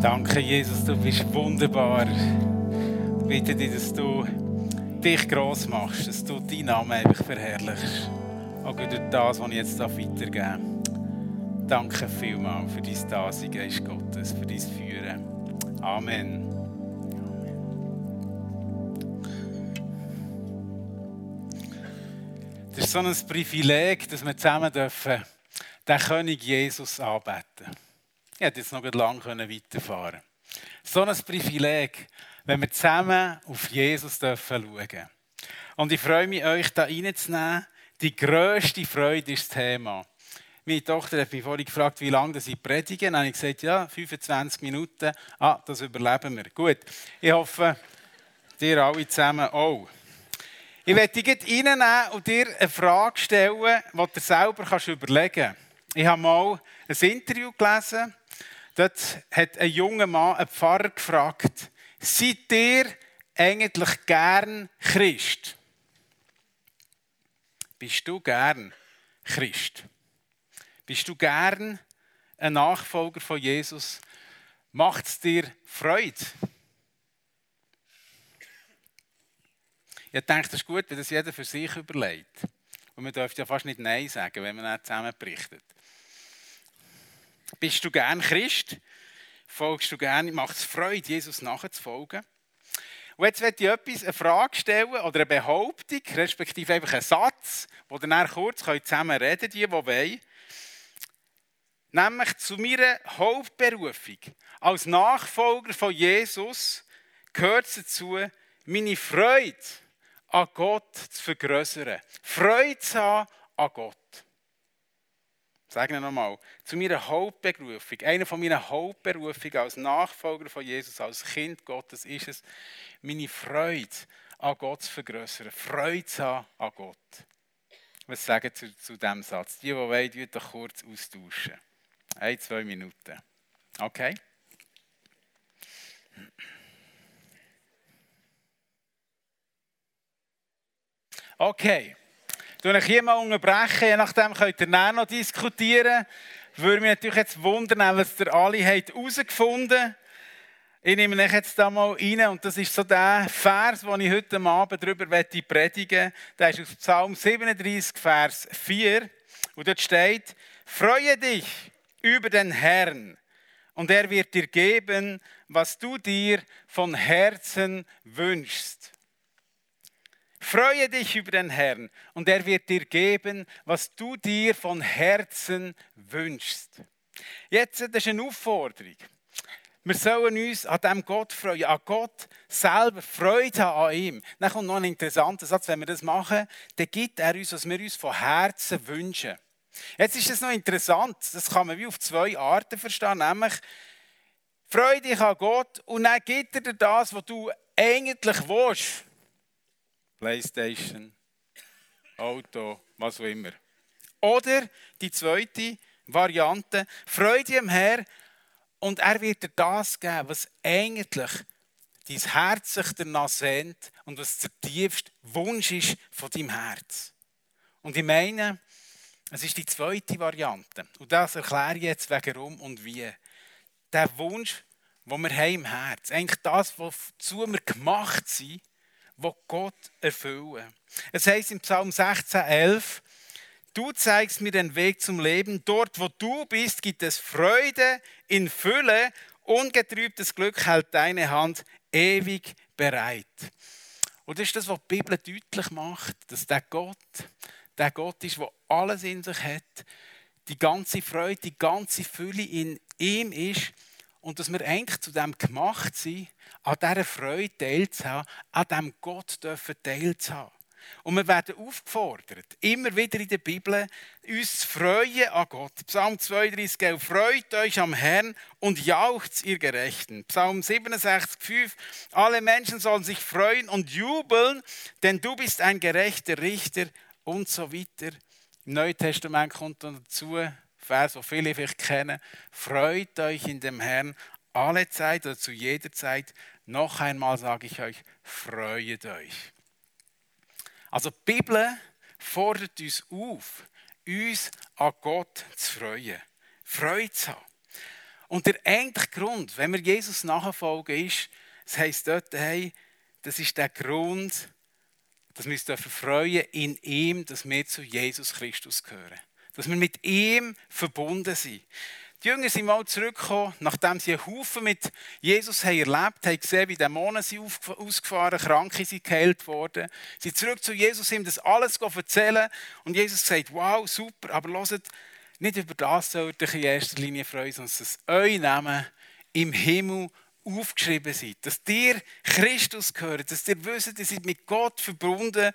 Danke, Jesus, du bist wunderbar. Ich bitte dich, dass du dich gross machst, dass du deinen Namen einfach verherrlichst. Auch durch das, was ich jetzt weitergeben darf. Danke vielmals für dein Dasein, Geist Gottes, für dein Führen. Amen. Es ist so ein Privileg, dass wir zusammen dürfen den König Jesus anbeten. Ich hätte jetzt noch lange weiterfahren können. So ein Privileg, wenn wir zusammen auf Jesus dürfen schauen Und ich freue mich, euch da reinzunehmen. Die grösste Freude ist das Thema. Meine Tochter hat mich vorhin gefragt, wie lange sie predigen. Dann habe ich gesagt, ja, 25 Minuten. Ah, das überleben wir. Gut. Ich hoffe, dir alle zusammen auch. Ich werde dich reinnehmen und dir eine Frage stellen, die du selber überlegen kannst. Ich habe mal ein Interview gelesen. Dort hat ein junger Mann einen Pfarrer gefragt, seid ihr eigentlich gern Christ? Bist du gern Christ? Bist du gern ein Nachfolger von Jesus? Macht es dir Freude? Ich denke, das ist gut, wenn das jeder für sich überlegt. Und man dürfte ja fast nicht Nein sagen, wenn man nicht zusammen berichtet. Bist du gern Christ? Folgst du gern? Macht es Freude, Jesus nachzufolgen? Und jetzt werde ich etwas, eine Frage stellen oder eine Behauptung, respektive einfach einen Satz, wo dann kurz zusammen reden die, die wollen. Nämlich zu meiner Hauptberufung als Nachfolger von Jesus gehört dazu, meine Freude an Gott zu vergrößern. Freude zu haben an Gott. Sagen wir nochmal, zu meiner Hauptberufung, einer von meinen Hauptberufungen als Nachfolger von Jesus, als Kind Gottes, ist es, meine Freude an Gott zu vergrößern, Freude zu haben an Gott. Was sagen Sie zu, zu diesem Satz? Die, die wollen, die doch kurz austauschen. Ein, zwei Minuten. Okay? Okay. Ich euch hier mal unterbrechen, je nachdem könnt ihr dann noch diskutieren. Würde mich natürlich jetzt wundern, was ihr alle herausgefunden habt. Ich nehme euch jetzt da mal rein und das ist so der Vers, den ich heute Abend darüber predigen möchte. Der ist aus Psalm 37, Vers 4. Und dort steht, Freue dich über den Herrn und er wird dir geben, was du dir von Herzen wünschst. Freue dich über den Herrn und er wird dir geben, was du dir von Herzen wünschst. Jetzt, das ist eine Aufforderung. Wir sollen uns an dem Gott freuen, an Gott selber Freude haben an ihm. Dann kommt noch ein interessanter Satz, wenn wir das machen, dann gibt er uns, was wir uns von Herzen wünschen. Jetzt ist es noch interessant, das kann man wie auf zwei Arten verstehen, nämlich Freude dich an Gott und dann gibt er dir das, was du eigentlich willst. Playstation, Auto, was auch immer. Oder die zweite Variante, Freude am Herr und er wird dir das geben, was eigentlich dein Herz sich danach sehnt und was der tiefste Wunsch ist von deinem Herz. Und ich meine, es ist die zweite Variante. Und das erkläre ich jetzt warum und wie. Der Wunsch, den wir haben im Herz, eigentlich das, wozu wir gemacht sind, wo Gott erfüllen. Es heißt im Psalm 16,11, Du zeigst mir den Weg zum Leben. Dort, wo du bist, gibt es Freude in Fülle. Ungetrübtes Glück hält deine Hand ewig bereit. Und das ist das, was die Bibel deutlich macht, dass der Gott, der Gott ist, der alles in sich hat, die ganze Freude, die ganze Fülle in ihm ist und dass wir eigentlich zu dem gemacht sind, an dieser Freude teilzuhaben, an diesem Gott dürfen teilzuhaben. Und wir werden aufgefordert, immer wieder in der Bibel, uns zu freuen an Gott. Psalm 32, 11, freut euch am Herrn und jaucht ihr Gerechten. Psalm 67, 5, alle Menschen sollen sich freuen und jubeln, denn du bist ein gerechter Richter und so weiter. Im Neuen Testament kommt dann dazu, Vers, den viele vielleicht kennen, freut euch in dem Herrn alle Zeit oder zu jeder Zeit. Noch einmal sage ich euch, freut euch. Also die Bibel fordert uns auf, uns an Gott zu freuen. Freude zu haben. Und der eigentliche Grund, wenn wir Jesus nachfolgen, ist, das heisst dort, hey, das ist der Grund, dass wir uns freuen in ihm, dass wir zu Jesus Christus gehören. Dass wir mit ihm verbunden sind. Die Jünger sind mal zurückgekommen, nachdem sie einen Haufen mit Jesus haben erlebt haben, gesehen, wie Dämonen sind ausgefahren, Kranke sind geheilt worden. Sie sind zurück zu Jesus, ihm das alles erzählen. Und Jesus sagt, wow, super, aber hört, nicht über das sollt ihr in erster Linie freuen, sondern dass euer Name im Himmel aufgeschrieben seid. Dass dir Christus gehört, dass ihr wisst, ihr seid mit Gott verbunden,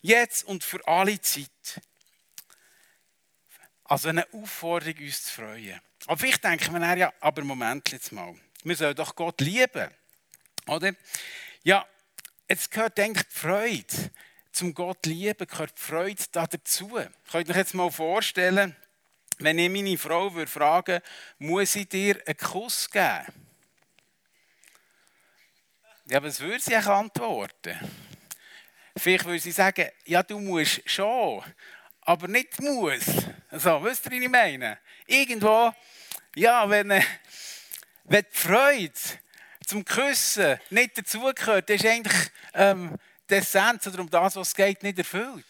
jetzt und für alle Zeit. Also eine Aufforderung, uns zu freuen. Aber vielleicht denken wir ja, aber Moment jetzt mal, wir sollen doch Gott lieben. Oder? Ja, jetzt gehört eigentlich die Freude. Zum Gott lieben gehört die Freude da dazu. Könnt ihr euch jetzt mal vorstellen, wenn ich meine Frau würde fragen muss ich dir einen Kuss geben? Ja, was würde sie antworten? Vielleicht würde sie sagen, ja, du musst schon, aber nicht muss. Also, wisst ihr, was ich meine? Irgendwo, ja, wenn, äh, wenn die Freude zum Küssen nicht dazugehört, ist eigentlich ähm, die Essenz oder um das, was es geht, nicht erfüllt.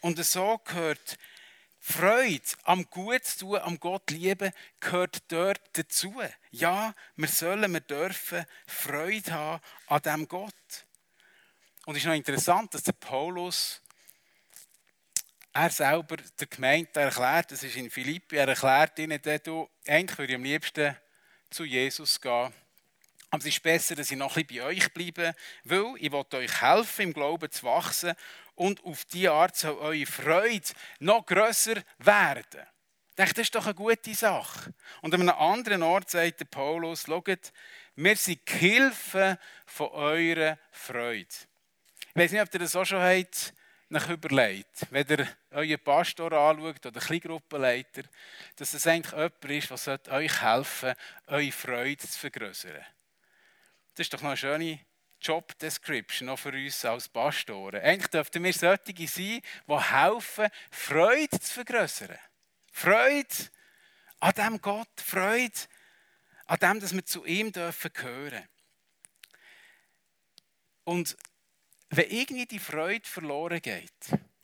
Und so gehört Freude am Gut zu tun, am Gott lieben, gehört dort dazu. Ja, wir sollen, wir dürfen Freude haben an diesem Gott. Und es ist noch interessant, dass der Paulus, er selber der Gemeinde erklärt, das ist in Philippi, er erklärt ihnen, du, eigentlich würde ich am liebsten zu Jesus gehen. Aber es ist besser, dass ich noch ein bisschen bei euch bleibe, weil ich will euch helfen, im Glauben zu wachsen und auf diese Art soll eure Freude noch grösser werden. Ich denke, das ist doch eine gute Sache. Und an einem anderen Ort sagt der Paulus, schaut, wir sind die Hilfe von eurer Freude. Ich weiß nicht, ob ihr das auch schon habt, nach überlegt, wenn ihr euren Pastor anschaut oder Kleingruppenleiter, dass es eigentlich jemand ist, der euch helfen soll, eure Freude zu vergrößern. Das ist doch noch eine schöne Job Description auch für uns als Pastoren. Eigentlich dürften wir solche sein, die helfen, Freude zu vergrößern. Freude an dem Gott, Freude an dem, dass wir zu ihm dürfen gehören. Und wenn irgendwie die Freude verloren geht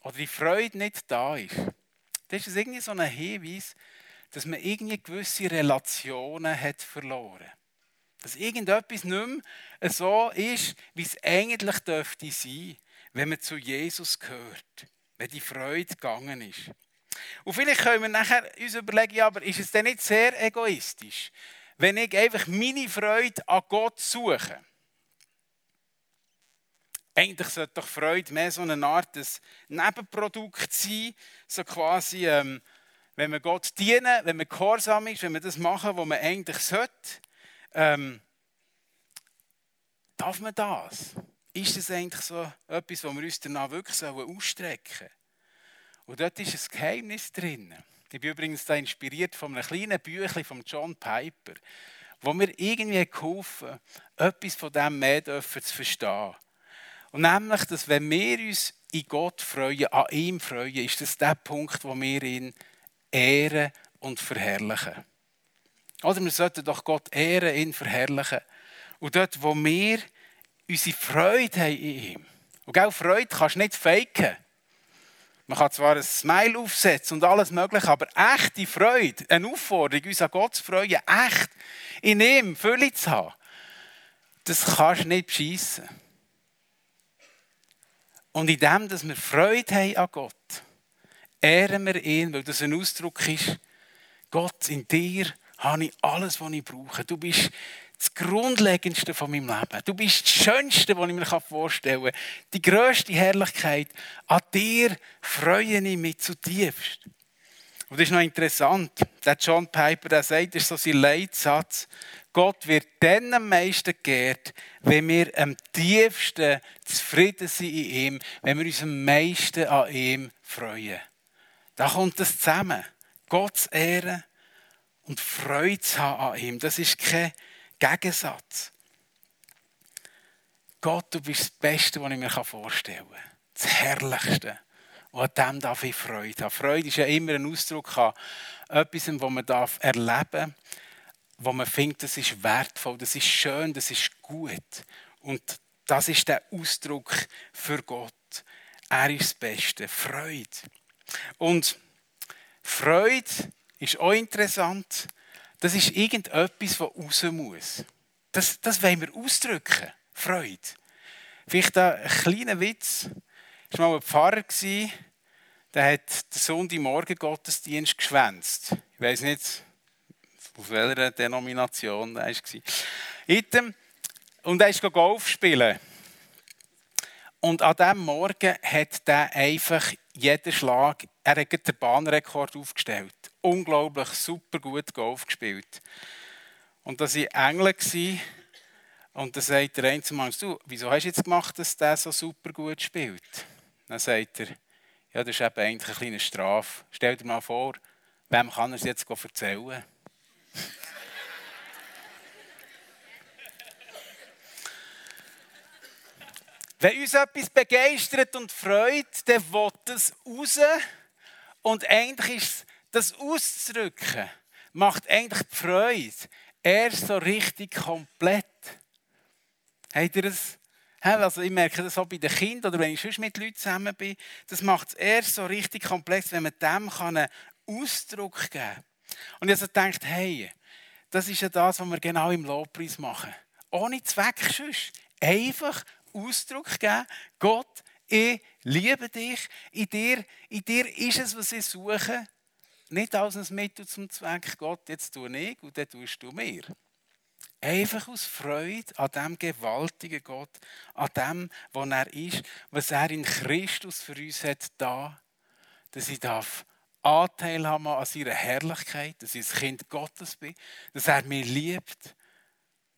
oder die Freude nicht da ist, dann ist es irgendwie so ein Hinweis, dass man irgendwie gewisse Relationen hat verloren dass irgendetwas nicht mehr so ist, wie es eigentlich dürfte sein, wenn man zu Jesus gehört, wenn die Freude gegangen ist. Und vielleicht können wir nachher uns überlegen, ja, aber ist es denn nicht sehr egoistisch, wenn ich einfach meine Freude an Gott suche? Eigentlich sollte doch Freude mehr so eine Art des Nebenprodukt sein, so quasi, ähm, wenn wir Gott dienen, wenn man gehorsam ist, wenn wir das machen, was man eigentlich sollte, ähm, darf man das? Ist das eigentlich so etwas, wo wir uns danach wirklich ausstrecken sollen? Und dort ist ein Geheimnis drin. Ich bin übrigens da inspiriert von einem kleinen Büchlein von John Piper, wo mir irgendwie geholfen etwas von dem mehr zu verstehen. Und nämlich, dass wenn wir uns in Gott freuen, an ihm freuen, ist das der Punkt, wo wir ihn ehren und verherrlichen. Oder wir sollten doch Gott ehren, ihn verherrlichen. Und dort, wo wir unsere Freude haben in ihm. Und auch Freude kannst du nicht faken. Man kann zwar ein Smile aufsetzen und alles mögliche, aber echte Freude, eine Aufforderung, uns an Gott zu freuen, echt in ihm Fülle zu haben, das kannst du nicht beschissen. Und in dem, dass wir Freude haben an Gott, ehren wir ihn, weil das ein Ausdruck ist, Gott, in dir habe ich alles, was ich brauche. Du bist das Grundlegendste von meinem Leben. Du bist das Schönste, was ich mir vorstellen kann. Die grösste Herrlichkeit. An dir freue ich mich zutiefst. Und das ist noch interessant. Der John Piper der sagt, das ist so sein Leitsatz. Gott wird dann am meisten geehrt, wenn wir am tiefsten zufrieden sind in ihm, wenn wir uns am meisten an ihm freuen. Da kommt das zusammen. Gott zu ehren und Freude zu haben an ihm. Das ist kein Gegensatz. Gott, du bist das Beste, was ich mir vorstellen kann. Das Herrlichste. Und an dem darf ich Freude haben. Freude ist ja immer ein Ausdruck an etwas, was man erleben darf. wo man findet, das ist wertvoll, das ist schön, das ist gut. Und das ist der Ausdruck für Gott. Er ist das Beste. Freude. Und Freude ist auch interessant. Das ist irgendetwas, was raus muss. Das, das wollen wir ausdrücken. Freude. Vielleicht ein kleiner Witz. Es war mal ein Pfarrer, der hat den Sonntagmorgen Gottesdienst geschwänzt. Ich weiß nicht, auf welcher Denomination er war. Und er ist Golf spielen. Und an diesem Morgen hat er einfach jeden Schlag, er hat den Bahnrekord aufgestellt. Unglaublich super gut Golf gespielt. Und da waren Engel. Und dann sagt der eine Mann, du, wieso hast du jetzt gemacht, dass der so super gut spielt? Dann sagt er, ja, das ist eben eigentlich eine kleine Strafe. Stell dir mal vor, wem kann er es jetzt erzählen? Wenn uns etwas begeistert und freut, dann will es raus. Und eigentlich ist das auszudrücken, macht eigentlich die Freude erst so richtig komplett. Habt ihr das? Also ich merke das auch bei den Kindern oder wenn ich sonst mit Leuten zusammen bin. Das macht es erst so richtig komplex, wenn man dem einen Ausdruck geben kann. Und ich also gedacht, hey, das ist ja das, was wir genau im Lobpreis machen. Ohne Zweck sonst. Einfach Ausdruck geben. Gott, ich liebe dich. In dir, in dir ist es, was ich suche. Nicht als ein Mittel zum Zweck, Gott, jetzt tue ich und dann tust du mir. Einfach aus Freude an dem gewaltigen Gott, an dem, was er ist, was er in Christus für uns hat, da, dass ich darf Anteil haben an seiner Herrlichkeit, dass ich ein Kind Gottes bin, dass er mich liebt,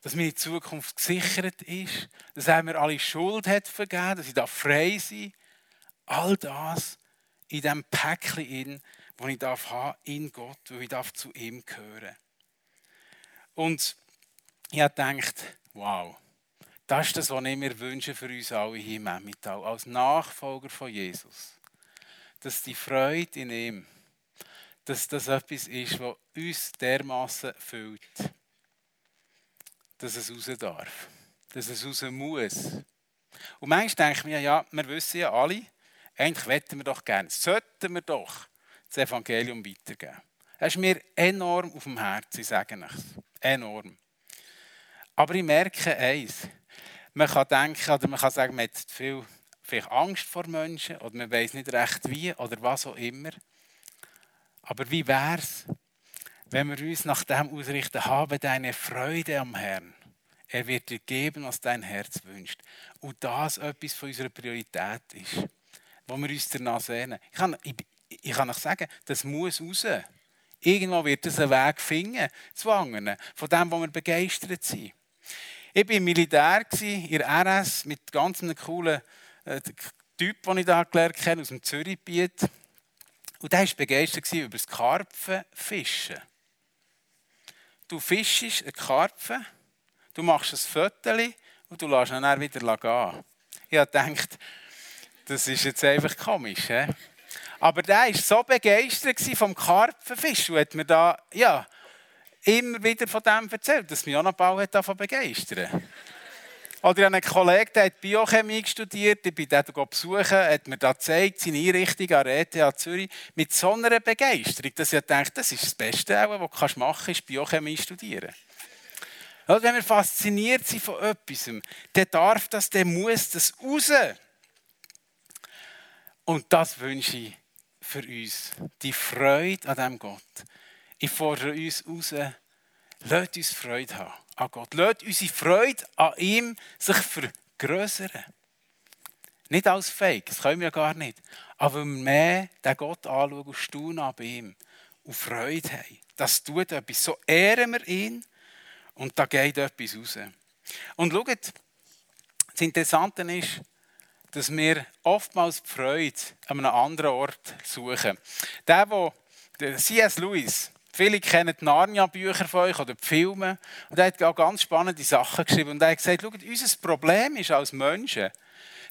dass meine Zukunft gesichert ist, dass er mir alle Schuld hat vergeben, dass ich da frei sein All das in diesem Päckchen, in, wo ich darf haben in Gott, wo ich darf zu ihm gehören. Und ich habe gedacht, wow, das ist das, was ich mir wünsche für uns alle hier im Emmental, als Nachfolger von Jesus. Dass die Freude in ihm, dass das etwas ist, was uns dermaßen füllt dass es raus darf. Dass es raus muss. Und manchmal denke ich mir, ja, wir wissen ja alle, eigentlich wetten wir doch gerne, sollten wir doch das Evangelium weitergeben. Das ist mir enorm auf dem Herzen, ich sage es. Enorm. Aber ich merke eins. Man kann denken, oder man kann sagen, man hat viel vielleicht Angst vor Menschen, oder man weiß nicht recht wie, oder was auch immer. Aber wie wäre es, wenn wir uns nach dem ausrichten, habe deine Freude am Herrn. Er wird dir geben, was dein Herz wünscht. Und das etwas von unserer Priorität ist, wo wir uns danach sehnen. Ich kann, ich, ich kann euch sagen, das muss raus. Irgendwo wird es einen Weg finden, zu anderen, von dem, wo wir begeistert sind. Ich war Militär, in der RS, mit ganz einem coolen äh, Typ, den ich da gelernt habe, aus dem Zürichgebiet. Und der war begeistert über das Karpfenfischen. Du fischst eine Karpfen, du machst ein Foto und du lässt ihn dann wieder gehen. Ich habe das ist jetzt einfach komisch. He? Aber der war so begeistert vom Karpfenfisch und hat mir da ja, immer wieder von dem erzählt, dass mich auch noch bald davon begeistern oder ich habe einen Kollegen, der hat Biochemie studiert, ich bin den besuchen, hat mir da gezeigt, seine Einrichtung an der ETH Zürich, mit so einer Begeisterung, dass ich dachte, das ist das Beste, was du machen kannst, ist Biochemie studieren. Also wenn wir fasziniert sind von etwas, dann darf das, dann muss das raus. Und das wünsche ich für uns. Die Freude an diesem Gott. Ich fordere uns raus, lasst uns Freude haben an Gott. Lasst unsere Freude an ihm sich vergrößern. Nicht als Fake, das können wir ja gar nicht. Aber wenn wir mehr den Gott anschauen und staunen bei ihm und Freude haben. Das tut etwas. So ehren wir ihn und da geht etwas raus. Und schaut, das Interessante ist, dass wir oftmals die Freude an einem anderen Ort suchen. Der, der C.S. Lewis, Viele kennen die Narnia-Bücher von euch oder die Filme. Und er hat auch ganz spannende Sachen geschrieben. Und er hat gesagt, schaut, unser Problem ist als Menschen,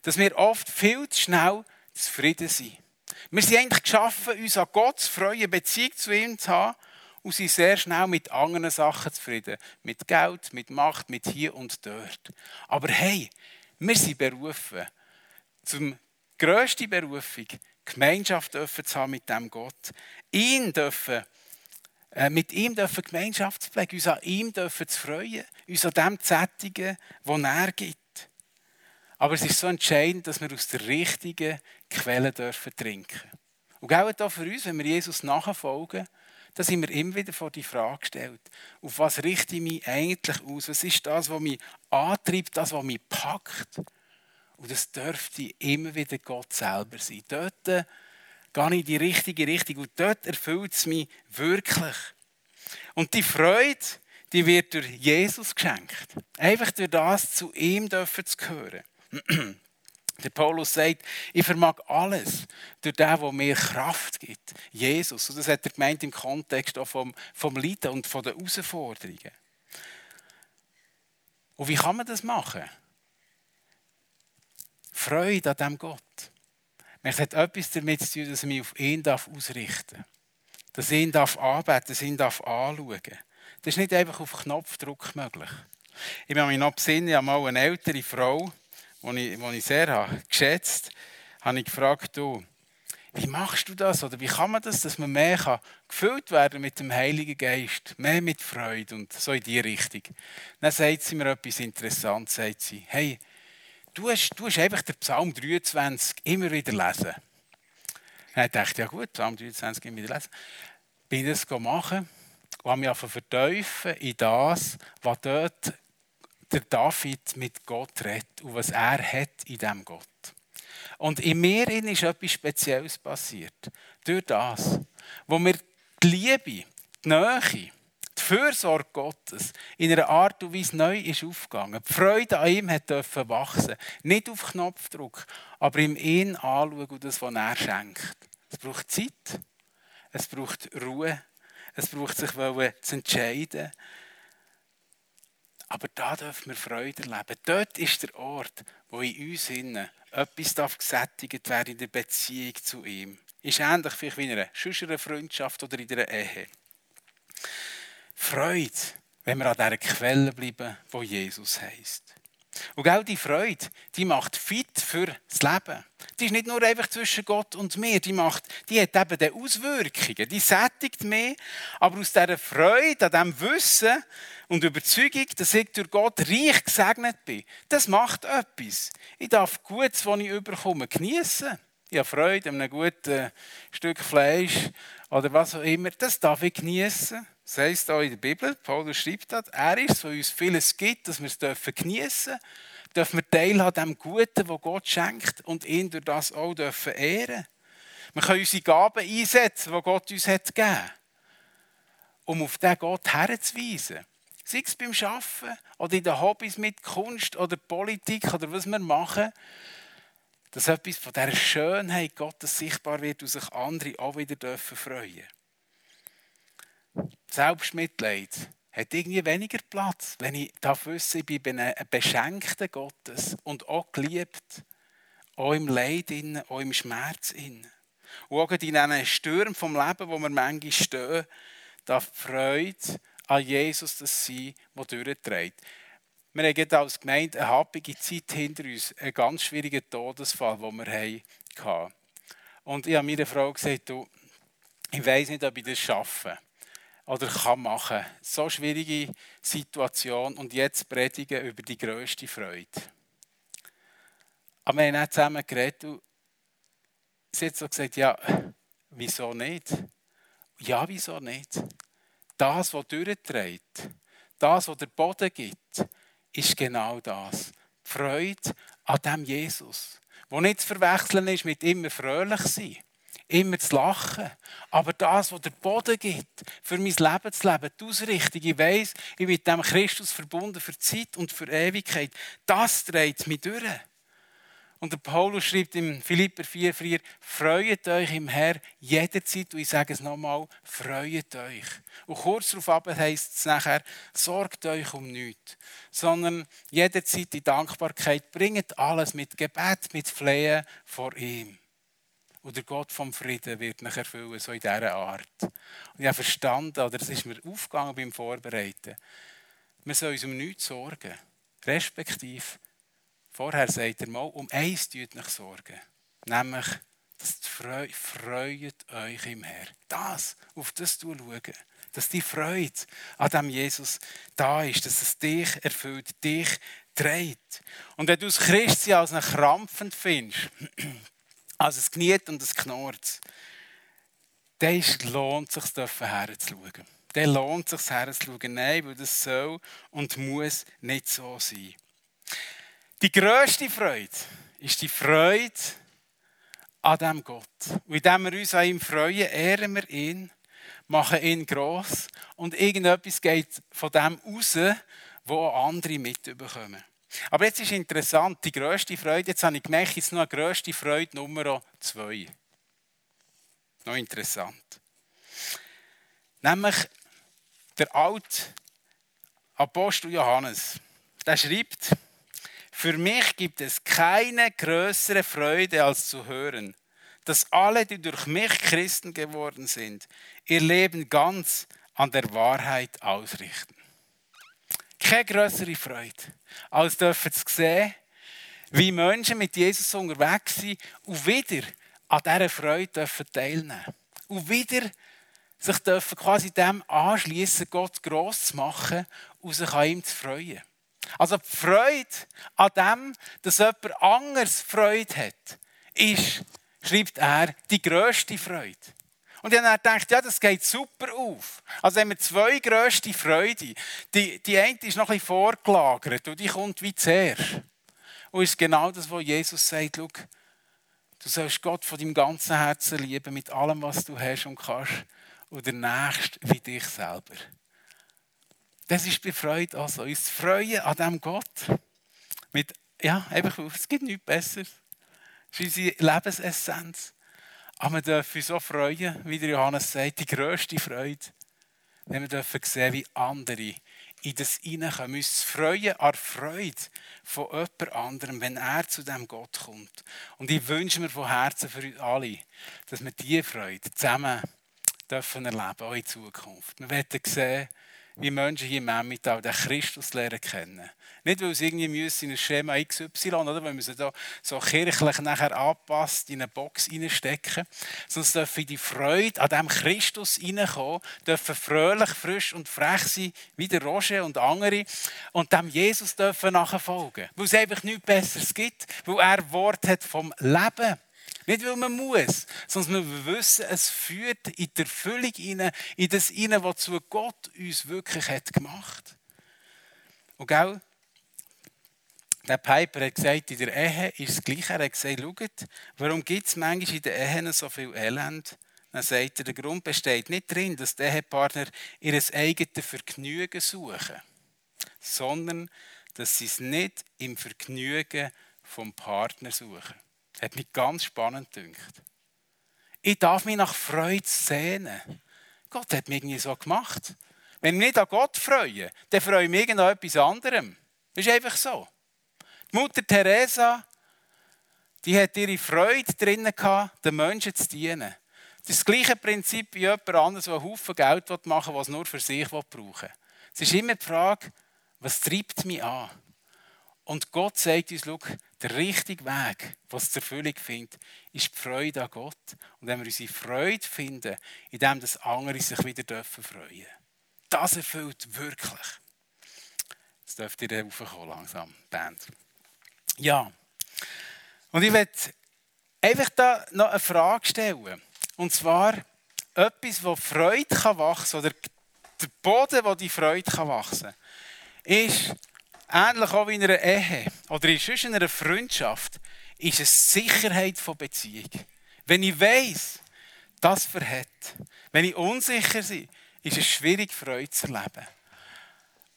dass wir oft viel zu schnell zufrieden sind. Wir sind eigentlich geschaffen, uns an Gott zu freuen, Beziehung zu ihm zu haben. und sind sehr schnell mit anderen Sachen zufrieden. Mit Geld, mit Macht, mit hier und dort. Aber hey, wir sind berufen, zum grössten Berufung, Gemeinschaft zu haben mit dem Gott. Ihn dürfen, mit ihm dürfen Gemeinschaft pflegen, uns an ihm dürfen zu freuen, uns an dem zu sättigen, was er gibt. Aber es ist so entscheidend, dass wir aus der richtigen Quelle dürfen trinken. Und genau da für uns, wenn wir Jesus nachfolgen, da sind wir immer wieder vor die Frage gestellt, auf was richte ich mich eigentlich aus? Was ist das, was mich antreibt, das, was mich packt? Und das dürfte immer wieder Gott selber sein. Dort äh, gehe ich in die richtige Richtung und dort erfüllt es mich wirklich. Und die Freude, die wird durch Jesus geschenkt. Einfach durch das, zu ihm dürfen zu gehören. Der Paulus sagt, ich vermag alles durch den, der mir Kraft gibt. Jesus. Und das hat er gemeint im Kontext auch vom, vom Leiden und von den Herausforderungen. Und wie kann man das machen? Freude an diesem Gott. Es hat etwas damit zu tun, dass ich mich auf ihn ausrichten darf. Dass ich ihn anbeten dass ich ihn anschauen darf. Das ist nicht einfach auf Knopfdruck möglich. Ich habe mich noch besinnen, ich habe mal eine ältere Frau, die ich, die ich sehr habe, geschätzt habe, ich gefragt, du, wie machst du das? Oder wie kann man das, dass man mehr kann gefüllt werden mit dem Heiligen Geist, mehr mit Freude und so in die Richtung. Dann sagt sie mir etwas Interessantes, sagt sie, hey, du hast, du hast einfach den Psalm 23 immer wieder lesen. Dann dachte ich, ja gut, Psalm 23 immer wieder lesen. Bin ich das machen und habe mich verteufeln in das, was dort der David mit Gott redet und was er hat in diesem Gott. Und in mir ist etwas Spezielles passiert. Durch das, wo mir die Liebe, die Nähe, Fürsorge Gottes in einer Art und Weise neu ist aufgegangen. Die Freude an ihm hat dürfen wachsen. Nicht auf Knopfdruck, aber ihm ihn anschauen und das, was er schenkt. Es braucht Zeit, es braucht Ruhe, es braucht sich zu entscheiden. Aber da dürfen wir Freude erleben. Dort ist der Ort, wo in uns innen etwas gesättigt werden in der Beziehung zu ihm. Ist ähnlich vielleicht wie in einer Freundschaft oder in einer Ehe. Freude, wenn wir an dieser Quelle bleiben, wo Jesus heißt. Und auch die Freude, die macht fit für das Leben. Die ist nicht nur einfach zwischen Gott und mir, die, macht, die hat eben die Auswirkungen, die sättigt mehr, aber aus dieser Freude, an diesem Wissen und Überzeugung, dass ich durch Gott reich gesegnet bin, das macht etwas. Ich darf Gutes, was ich überkomme, genießen. Ich habe Freude an einem guten Stück Fleisch oder was auch immer. Das darf ich genießen. Das heisst auch in der Bibel, Paulus schreibt das, er ist, wo uns vieles gibt, dass wir es dürfen geniessen dürfen, dürfen wir teilhaben an dem Guten, das Gott schenkt und ihn durch das auch dürfen ehren. Wir können unsere Gaben einsetzen, die Gott uns hat gegeben um auf diesen Gott herzuweisen. Sei es beim Arbeiten oder in den Hobbys mit Kunst oder Politik oder was wir machen, dass etwas von dieser Schönheit Gottes sichtbar wird und sich andere auch wieder dürfen freuen Selbstmitleid hat irgendwie weniger Platz, wenn ich darf wissen, ich bin ein Beschenkter Gottes und auch geliebt, auch im Leid, auch im Schmerz. Und auch in diesen Stürmen vom Leben, wo wir manchmal stehen, darf die Freude an Jesus das sein, der durchträgt. Wir haben als Gemeinde eine happige Zeit hinter uns, einen ganz schwierigen Todesfall, den wir hatten. Und ich habe meiner Frau gesagt, du, ich weiß nicht, ob ich das schaffe oder kann machen. So schwierige Situation und jetzt predigen über die grösste Freude. Aber wir haben auch zusammen geredet und sie hat so gesagt, ja, wieso nicht? Ja, wieso nicht? Das, was durchträgt, das, was der Boden gibt, ist genau das. Die Freude an dem Jesus, wo nicht zu verwechseln ist mit immer fröhlich sein immer zu lachen. Aber das, was der Boden gibt, für mein Leben zu leben, die Ausrichtung, ich weiss, ich bin mit dem Christus verbunden für Zeit und für Ewigkeit, das dreht mich durch. Und der Paulus schreibt im Philipper 4,4, freut euch im Herr jederzeit, und ich sage es nochmal, freut euch. Und kurz darauf heisst es nachher, sorgt euch um nichts, sondern jederzeit die Dankbarkeit, bringt alles mit Gebet, mit Flehen vor ihm. Und der Gott vom Frieden wird mich erfüllen, so in dieser Art. Und ich habe verstanden, oder es ist mir aufgegangen beim Vorbereiten, wir sollen uns um nichts sorgen. Respektive, vorher sagt er mal, um eins tut nicht sorgen. Nämlich, dass Freu freut euch im Herrn. Das, auf das du schauen. Dass die Freude an dem Jesus da ist, dass es dich erfüllt, dich trägt. Und wenn du das Christsein als einen Krampf findest, als es kniet und es knurrt, dann lohnt es sich, herzuschauen. Dann lohnt es sich, herzuschauen. Nein, weil das soll und muss nicht so sein. Die grösste Freude ist die Freude an diesem Gott. Und indem wir uns an ihm freuen, ehren wir ihn, machen ihn gross und irgendetwas geht von dem raus, wo andere mitbekommen. Aber jetzt ist interessant, die grösste Freude, jetzt habe ich gemerkt, jetzt noch eine grösste Freude Nummer zwei. Noch interessant. Nämlich der alte Apostel Johannes, der schreibt, für mich gibt es keine größere Freude als zu hören, dass alle, die durch mich Christen geworden sind, ihr Leben ganz an der Wahrheit ausrichten. Keine größere Freude, als dürfen zu sehen, wie Menschen mit Jesus unterwegs sind und wieder an dieser Freude dürfen teilnehmen Und wieder sich dürfen quasi dem anschließen, Gott gross zu machen und sich an ihm zu freuen. Also die Freude an dem, dass jemand anderes Freude hat, ist, schreibt er, die grösste Freude. Und ich habe dann gedacht, ja, das geht super auf. Also haben wir zwei grösste Freude. Die, die eine ist noch ein bisschen vorgelagert und die kommt wie zuerst. Und ist genau das, was Jesus sagt, schau, du sollst Gott von deinem ganzen Herzen lieben, mit allem, was du hast und kannst, und der Nächste wie dich selber. Das ist bei Freude also. Uns freuen an diesem Gott. Mit, ja, einfach, es gibt nichts Besseres. Das ist unsere Lebensessenz. Aber wir dürfen uns so freuen, wie der Johannes sagt, die grösste Freude, wenn wir dürfen sehen, wie andere in das hineinkommen. Uns freuen an Freude von jemand anderem, wenn er zu dem Gott kommt. Und ich wünsche mir von Herzen für uns alle, dass wir diese Freude zusammen dürfen erleben, auch in Zukunft. Wir werden sehen, wie Menschen hier im Emmental den Christus lernen kennen. Nicht, weil sie irgendwie müssen in ein Schema XY, oder weil man sie da so kirchlich nachher anpasst, in eine Box reinstecken, sondern dürfen die Freude an diesem Christus reinkommen, dürfen fröhlich, frisch und frech sein, wie der Roger und andere, und dem Jesus dürfen nachfolgen. Weil es einfach nichts Besseres gibt, weil er Wort hat vom Leben. Nicht, weil man muss, sondern weil wir wissen, es führt in die Erfüllung hinein, in das hinein, wozu Gott uns wirklich hat gemacht. Und gell, der Piper hat gesagt, in der Ehe ist es gleich. Er hat gesagt, schaut, warum gibt es manchmal in den Ehen so viel Elend? Dann sagt er, der Grund besteht nicht darin, dass die Ehepartner ihr eigenes Vergnügen suchen, sondern dass sie es nicht im Vergnügen vom Partner suchen. Hat mich ganz spannend gedacht. Ich darf mich nach Freude sehnen. Gott hat mich irgendwie so gemacht. Wenn ich mich nicht an Gott freue, dann freue ich mich an etwas anderem. Das ist einfach so. Die Mutter Teresa, die hat ihre Freude drinnen gehabt, den Menschen zu dienen. Das ist das gleiche Prinzip wie jemand anderes, der einen Haufen Geld machen will, was nur für sich brauchen will. Es ist immer die Frage, was treibt mich an? Und Gott sagt uns, schau, der richtige Weg, was zur Erfüllung findet, ist die Freude an Gott. Und wenn wir unsere Freude finden, indem das andere sich wieder dürfen freuen das erfüllt wirklich. Jetzt dürft ihr raufkommen langsam, Band. Ja. Und ich werde einfach da noch eine Frage stellen. Und zwar etwas, wo Freude kann wachsen oder der Boden, wo die Freude kann wachsen ist ähnlich auch wie in einer Ehe oder in einer Freundschaft, ist es Sicherheit von Beziehung. Wenn ich weiß, das verhält, wenn ich unsicher bin, ist es schwierig, Freude zu erleben.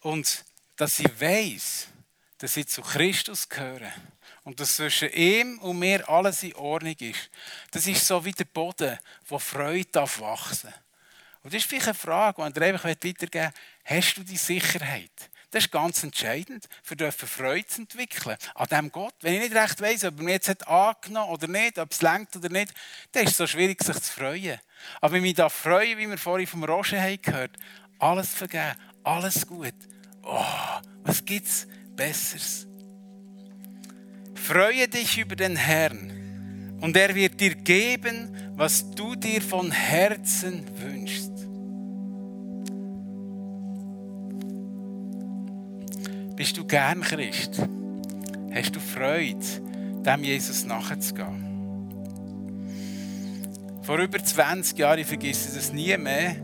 Und dass ich weiß, dass ich zu Christus gehöre und dass zwischen ihm und mir alles in Ordnung ist, das ist so wie der Boden, wo Freude darf wachsen Und das ist vielleicht eine Frage, die ich dir einfach weitergeben will. Hast du die Sicherheit? Das ist ganz entscheidend, für dürfen Freude zu entwickeln an diesem Gott. Wenn ich nicht recht weiss, ob er mich jetzt hat angenommen oder nicht, ob es lenkt oder nicht, dann ist es so schwierig, sich zu freuen. Aber wenn ich mich da freue, wie wir vorhin vom Roger haben gehört, alles vergeben, alles gut. Oh, was gibt es Besseres? Freue dich über den Herrn und er wird dir geben, was du dir von Herzen wünschst. Bist du gern Christ? Hast du Freude, dem Jesus nachzugehen? Vor über 20 Jahren, ich vergesse das nie mehr,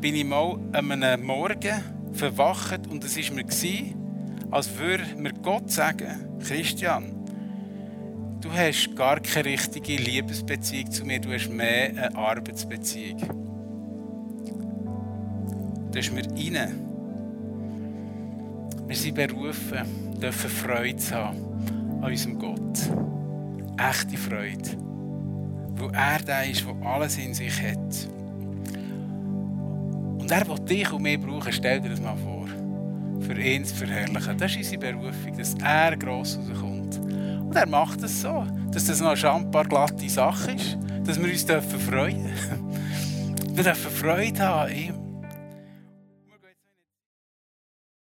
bin ich mal an einem Morgen verwacht und es war mir, als würde mir Gott sagen, Christian, du hast gar keine richtige Liebesbeziehung zu mir, du hast mehr eine Arbeitsbeziehung. Du hast mir rein. Wir sind berufen, dürfen Freude zu haben an unserem Gott. Echte Freude. Weil er der ist, der alles in sich hat. Und er will dich und mich brauchen. Stell dir das mal vor. Für ihn zu verherrlichen. Das ist unsere Berufung, dass er gross rauskommt. Und er macht es das so, dass das noch eine schambar glatte Sache ist. Dass wir uns freuen dürfen. Wir dürfen Freude haben an ihm.